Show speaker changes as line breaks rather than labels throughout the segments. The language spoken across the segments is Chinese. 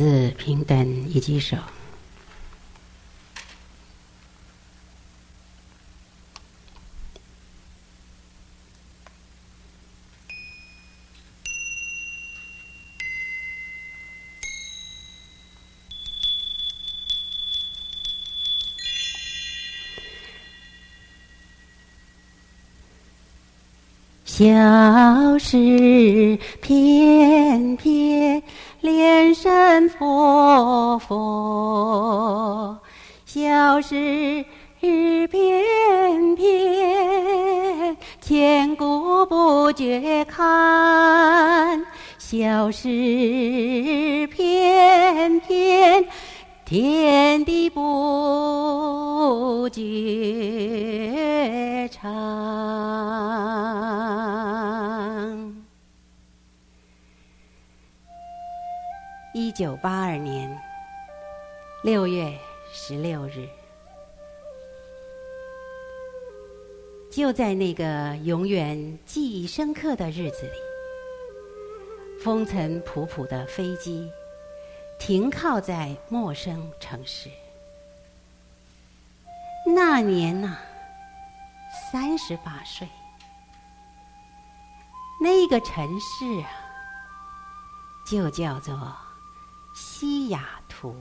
自平等一举手。小时翩翩，莲山佛佛消失于片片千古不绝看消失于片片天地不绝唱一九八二年六月十六日，就在那个永远记忆深刻的日子里，风尘仆仆的飞机停靠在陌生城市。那年呐，三十八岁，那个城市啊，就叫做。西雅图，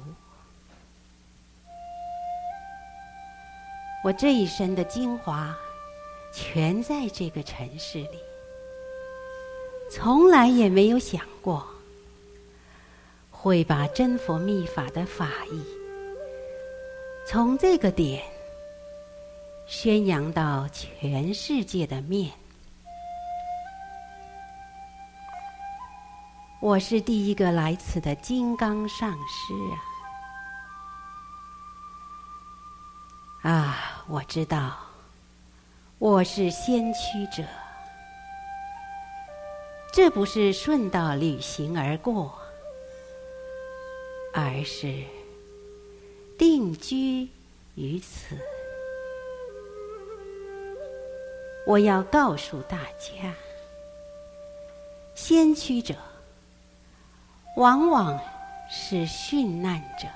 我这一生的精华全在这个城市里，从来也没有想过会把真佛密法的法义从这个点宣扬到全世界的面。我是第一个来此的金刚上师啊！啊，我知道，我是先驱者，这不是顺道旅行而过，而是定居于此。我要告诉大家，先驱者。往往是殉难者。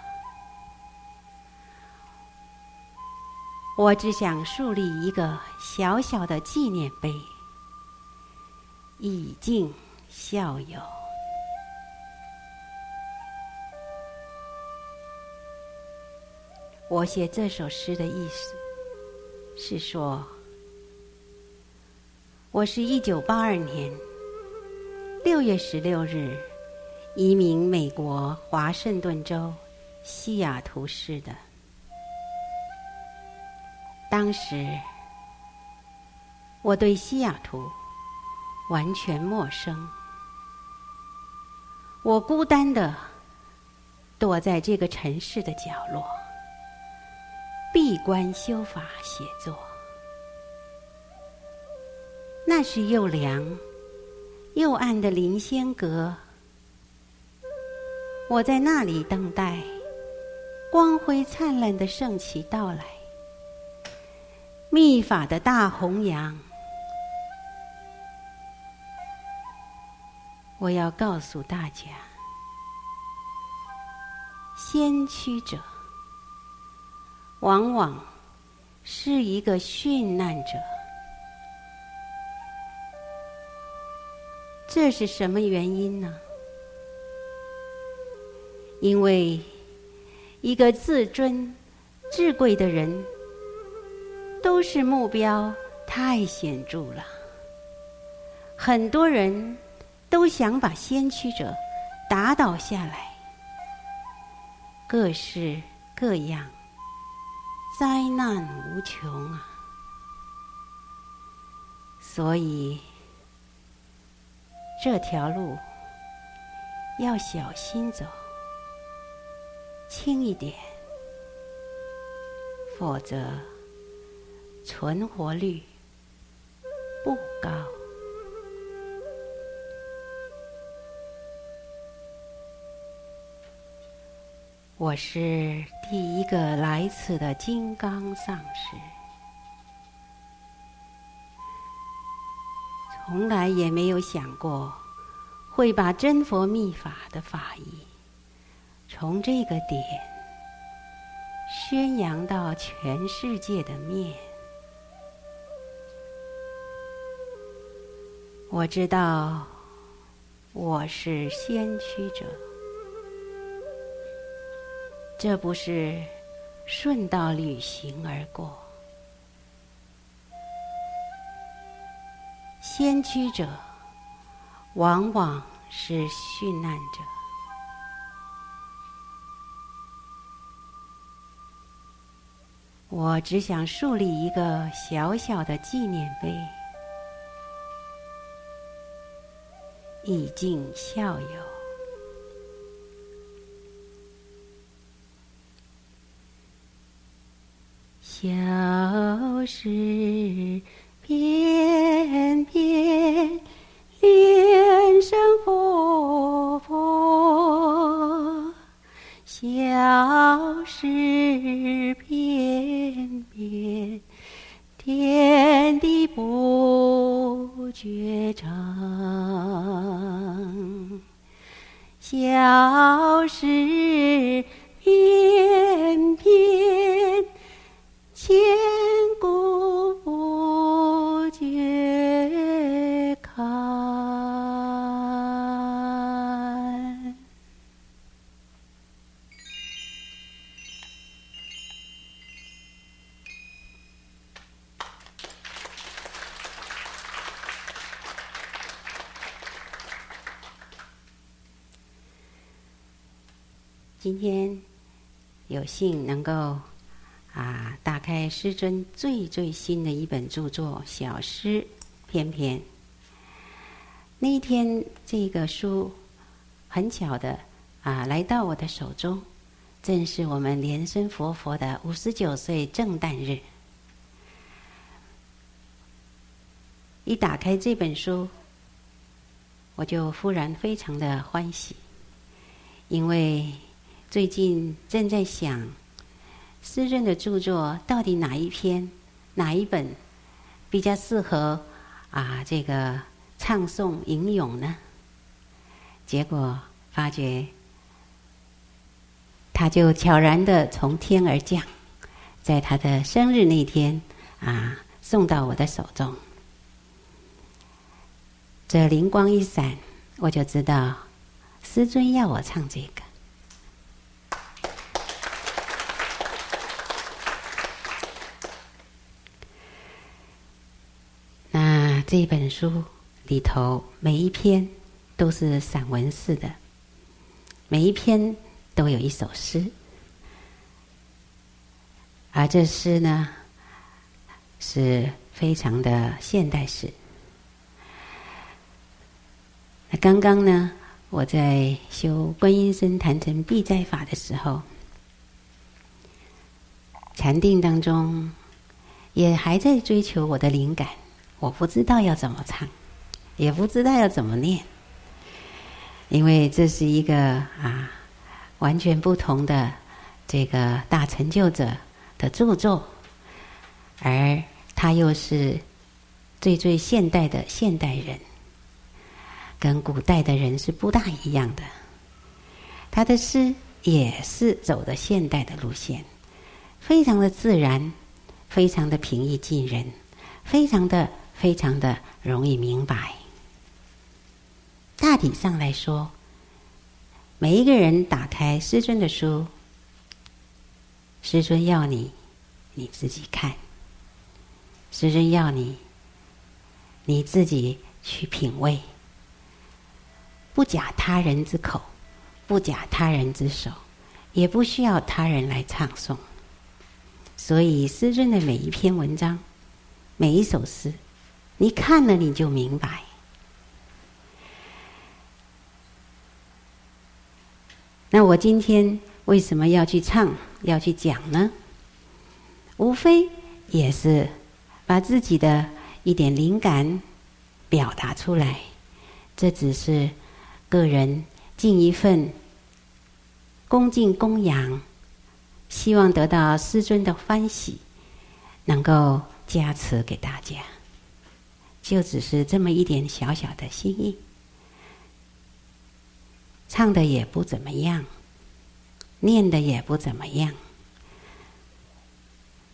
我只想树立一个小小的纪念碑，以敬校友。我写这首诗的意思是说，我是一九八二年六月十六日。移民美国华盛顿州西雅图市的，当时我对西雅图完全陌生，我孤单地躲在这个城市的角落，闭关修法写作。那是又凉又暗的灵仙阁。我在那里等待光辉灿烂的圣期到来，密法的大弘扬。我要告诉大家，先驱者往往是一个殉难者。这是什么原因呢？因为一个自尊、至贵的人，都是目标太显著了。很多人都想把先驱者打倒下来，各式各样，灾难无穷啊！所以这条路要小心走。轻一点，否则存活率不高。我是第一个来此的金刚上师，从来也没有想过会把真佛密法的法义。从这个点宣扬到全世界的面。我知道我是先驱者，这不是顺道旅行而过。先驱者往往是殉难者。我只想树立一个小小的纪念碑。以儆效尤。小时翩翩，莲生活泼；小时翩翩，天地不觉长，小时翩翩，今天有幸能够啊打开师尊最最新的一本著作《小诗篇篇》。那一天，这个书很巧的啊来到我的手中，正是我们莲生佛佛的五十九岁正诞日。一打开这本书，我就忽然非常的欢喜，因为。最近正在想，师尊的著作到底哪一篇、哪一本比较适合啊？这个唱诵吟咏呢？结果发觉，他就悄然的从天而降，在他的生日那天啊，送到我的手中。这灵光一闪，我就知道师尊要我唱这个。这本书里头每一篇都是散文式的，每一篇都有一首诗，而这诗呢是非常的现代诗。那刚刚呢，我在修观音身坛城必斋法的时候，禅定当中也还在追求我的灵感。我不知道要怎么唱，也不知道要怎么念，因为这是一个啊完全不同的这个大成就者的著作，而他又是最最现代的现代人，跟古代的人是不大一样的。他的诗也是走的现代的路线，非常的自然，非常的平易近人，非常的。非常的容易明白。大体上来说，每一个人打开师尊的书，师尊要你你自己看，师尊要你你自己去品味，不假他人之口，不假他人之手，也不需要他人来唱诵。所以，师尊的每一篇文章，每一首诗。你看了你就明白。那我今天为什么要去唱，要去讲呢？无非也是把自己的一点灵感表达出来。这只是个人尽一份恭敬供养，希望得到师尊的欢喜，能够加持给大家。就只是这么一点小小的心意，唱的也不怎么样，念的也不怎么样。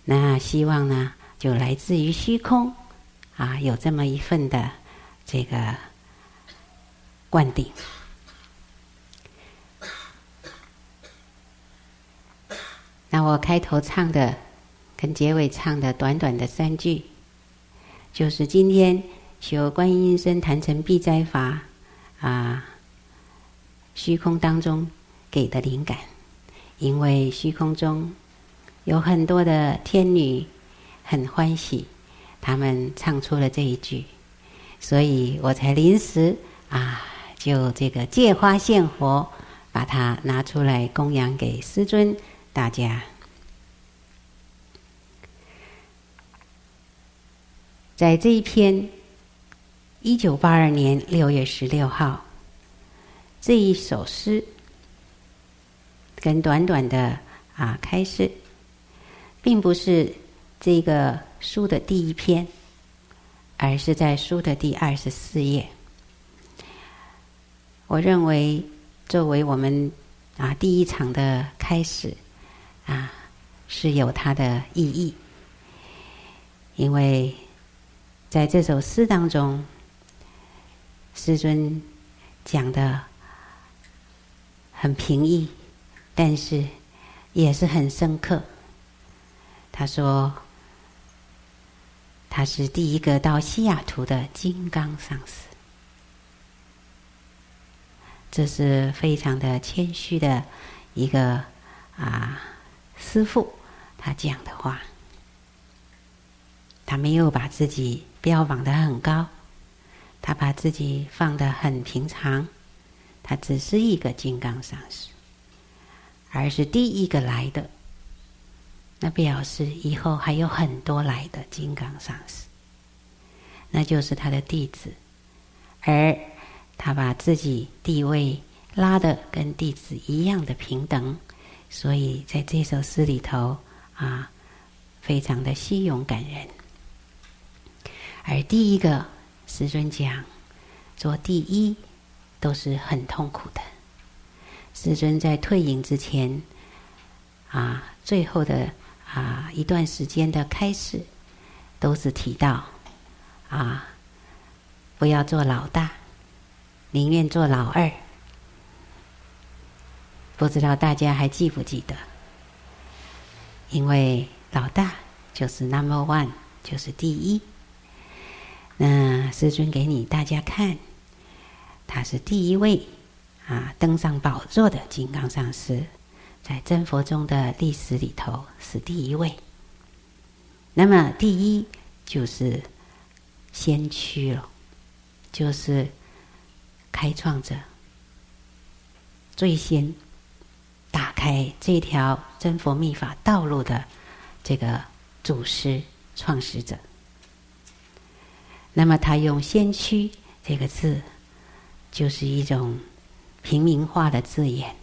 那希望呢，就来自于虚空，啊，有这么一份的这个灌顶。那我开头唱的跟结尾唱的短短的三句，就是今天修观音身坛城避灾法啊，虚空当中给的灵感，因为虚空中。有很多的天女很欢喜，他们唱出了这一句，所以我才临时啊，就这个借花献佛，把它拿出来供养给师尊大家。在这一篇一九八二年六月十六号这一首诗，跟短短的啊开始。并不是这个书的第一篇，而是在书的第二十四页。我认为，作为我们啊第一场的开始啊，是有它的意义。因为在这首诗当中，师尊讲的很平易，但是也是很深刻。他说：“他是第一个到西雅图的金刚上师，这是非常的谦虚的一个啊师傅，他讲的话，他没有把自己标榜的很高，他把自己放得很平常，他只是一个金刚上师，而是第一个来的。”那表示以后还有很多来的金刚上师，那就是他的弟子，而他把自己地位拉得跟弟子一样的平等，所以在这首诗里头啊，非常的稀有感人。而第一个师尊讲，做第一都是很痛苦的。师尊在退隐之前啊，最后的。啊，一段时间的开示，都是提到啊，不要做老大，宁愿做老二。不知道大家还记不记得？因为老大就是 number one，就是第一。那师尊给你大家看，他是第一位啊登上宝座的金刚上师。在真佛中的历史里头是第一位，那么第一就是先驱了，就是开创者，最先打开这条真佛密法道路的这个祖师创始者。那么他用“先驱”这个字，就是一种平民化的字眼。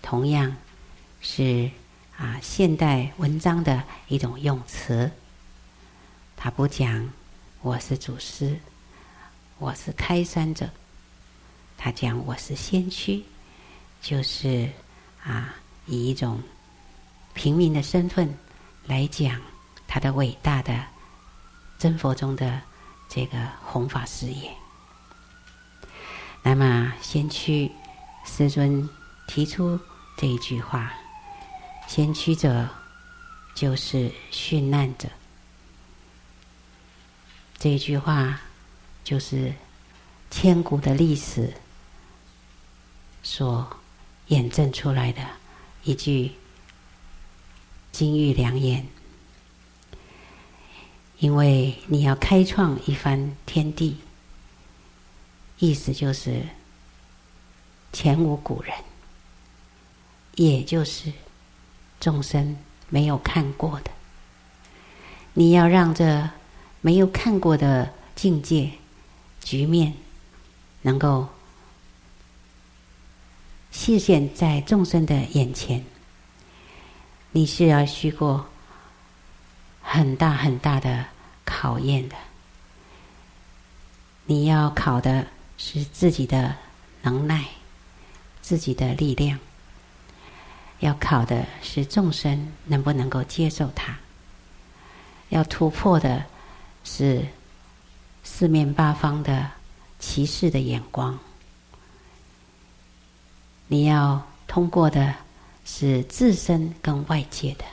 同样是啊，现代文章的一种用词。他不讲我是祖师，我是开山者，他讲我是先驱，就是啊，以一种平民的身份来讲他的伟大的真佛中的这个弘法事业。那么，先驱师尊提出。这一句话，先驱者就是殉难者。这一句话就是千古的历史所验证出来的一句金玉良言。因为你要开创一番天地，意思就是前无古人。也就是众生没有看过的，你要让这没有看过的境界局面能够现现在众生的眼前，你是要虚过很大很大的考验的。你要考的是自己的能耐，自己的力量。要考的是众生能不能够接受它，要突破的是四面八方的歧视的眼光，你要通过的是自身跟外界的，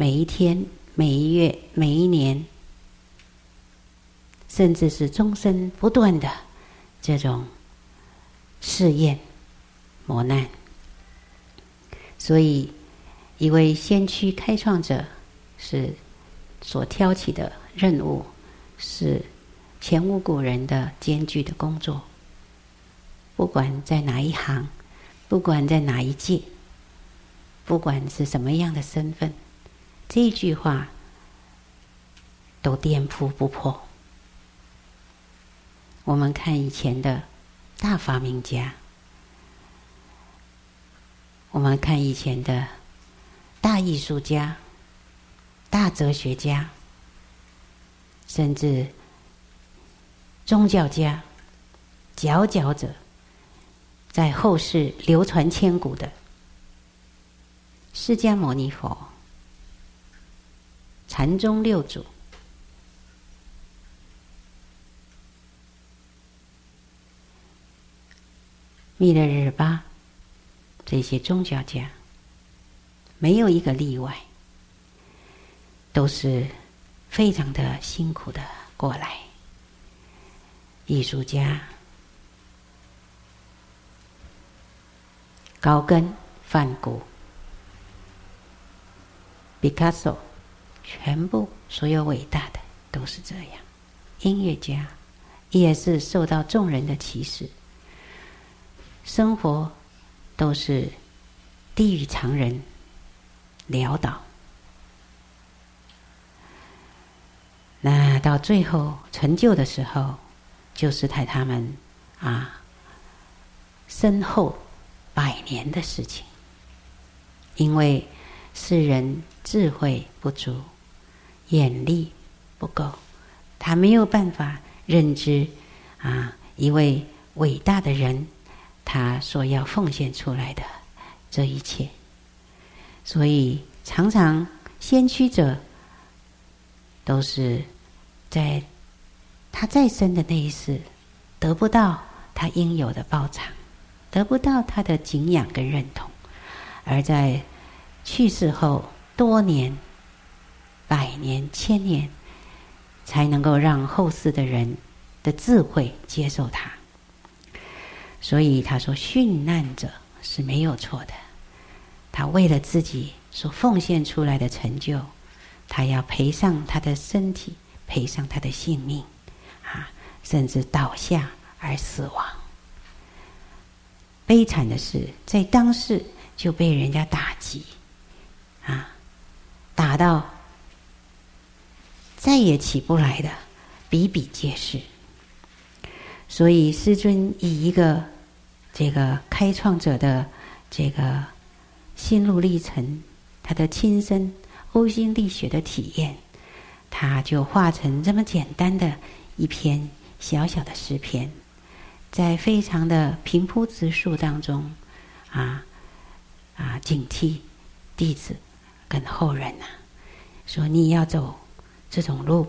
每一天、每一月、每一年，甚至是终身不断的这种试验、磨难。所以，一位先驱开创者是所挑起的任务，是前无古人的艰巨的工作。不管在哪一行，不管在哪一届，不管是什么样的身份，这一句话都颠扑不破。我们看以前的大发明家。我们看以前的大艺术家、大哲学家，甚至宗教家、佼佼者，在后世流传千古的释迦牟尼佛、禅宗六祖、密勒日巴。这些宗教家，没有一个例外，都是非常的辛苦的过来。艺术家高更、梵谷、毕卡索，全部所有伟大的都是这样。音乐家也是受到众人的歧视，生活。都是低于常人，潦倒。那到最后成就的时候，就是在他们啊身后百年的事情。因为世人智慧不足，眼力不够，他没有办法认知啊一位伟大的人。他所要奉献出来的这一切，所以常常先驱者都是在他再生的那一世得不到他应有的报偿，得不到他的敬仰跟认同，而在去世后多年、百年、千年，才能够让后世的人的智慧接受他。所以他说：“殉难者是没有错的。他为了自己所奉献出来的成就，他要赔上他的身体，赔上他的性命，啊，甚至倒下而死亡。悲惨的是，在当世就被人家打击，啊，打到再也起不来的，比比皆是。”所以，师尊以一个这个开创者的这个心路历程，他的亲身呕心沥血的体验，他就化成这么简单的一篇小小的诗篇，在非常的平铺直述当中，啊啊，警惕弟子跟后人呐、说你要走这种路，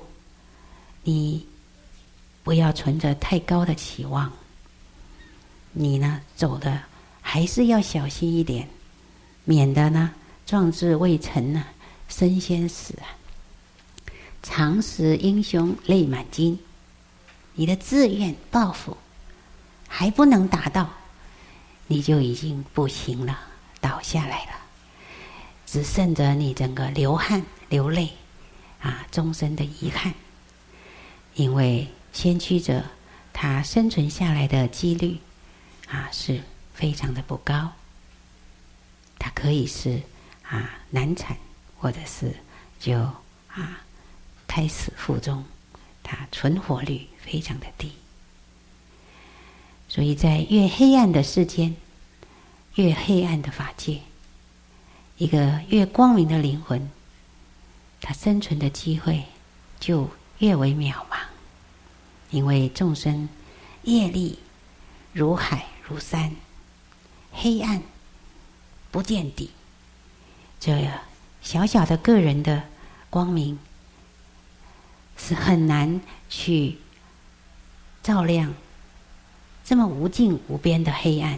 你。不要存着太高的期望，你呢，走的还是要小心一点，免得呢壮志未成呢身先死啊！常使英雄泪满襟，你的志愿抱负还不能达到，你就已经不行了，倒下来了，只剩着你整个流汗流泪啊，终身的遗憾，因为。先驱者，他生存下来的几率啊是非常的不高。他可以是啊难产，或者是就啊胎死腹中，他存活率非常的低。所以在越黑暗的世间，越黑暗的法界，一个越光明的灵魂，他生存的机会就越为渺茫。因为众生业力如海如山，黑暗不见底。这小小的个人的光明，是很难去照亮这么无尽无边的黑暗。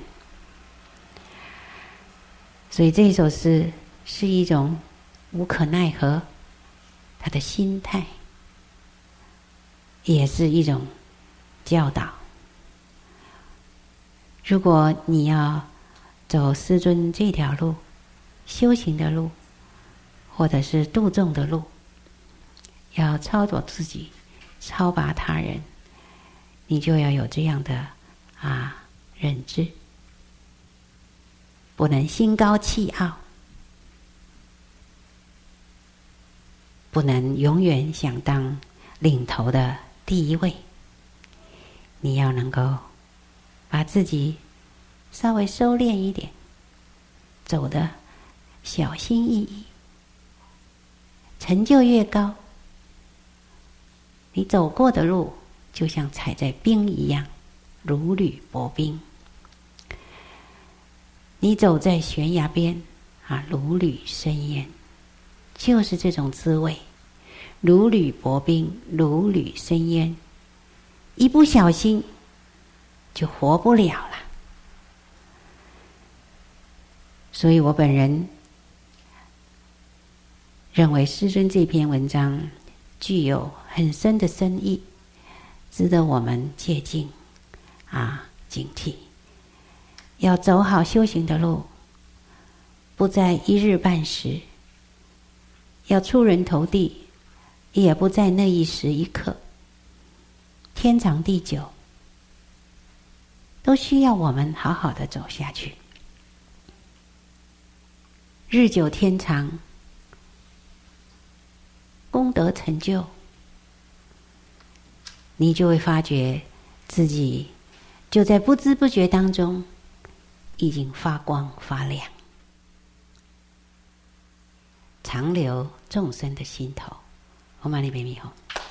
所以这一首诗是一种无可奈何，他的心态，也是一种教导。如果你要走师尊这条路，修行的路，或者是度众的路，要超脱自己，超拔他人，你就要有这样的啊认知，不能心高气傲，不能永远想当领头的第一位，你要能够。把自己稍微收敛一点，走得小心翼翼，成就越高，你走过的路就像踩在冰一样，如履薄冰。你走在悬崖边啊，如履深渊，就是这种滋味，如履薄冰，如履深渊，一不小心。就活不了了，所以我本人认为师尊这篇文章具有很深的深意，值得我们借鉴啊，警惕。要走好修行的路，不在一日半时；要出人头地，也不在那一时一刻。天长地久。都需要我们好好的走下去，日久天长，功德成就，你就会发觉自己就在不知不觉当中已经发光发亮，长留众生的心头。阿弥陀佛。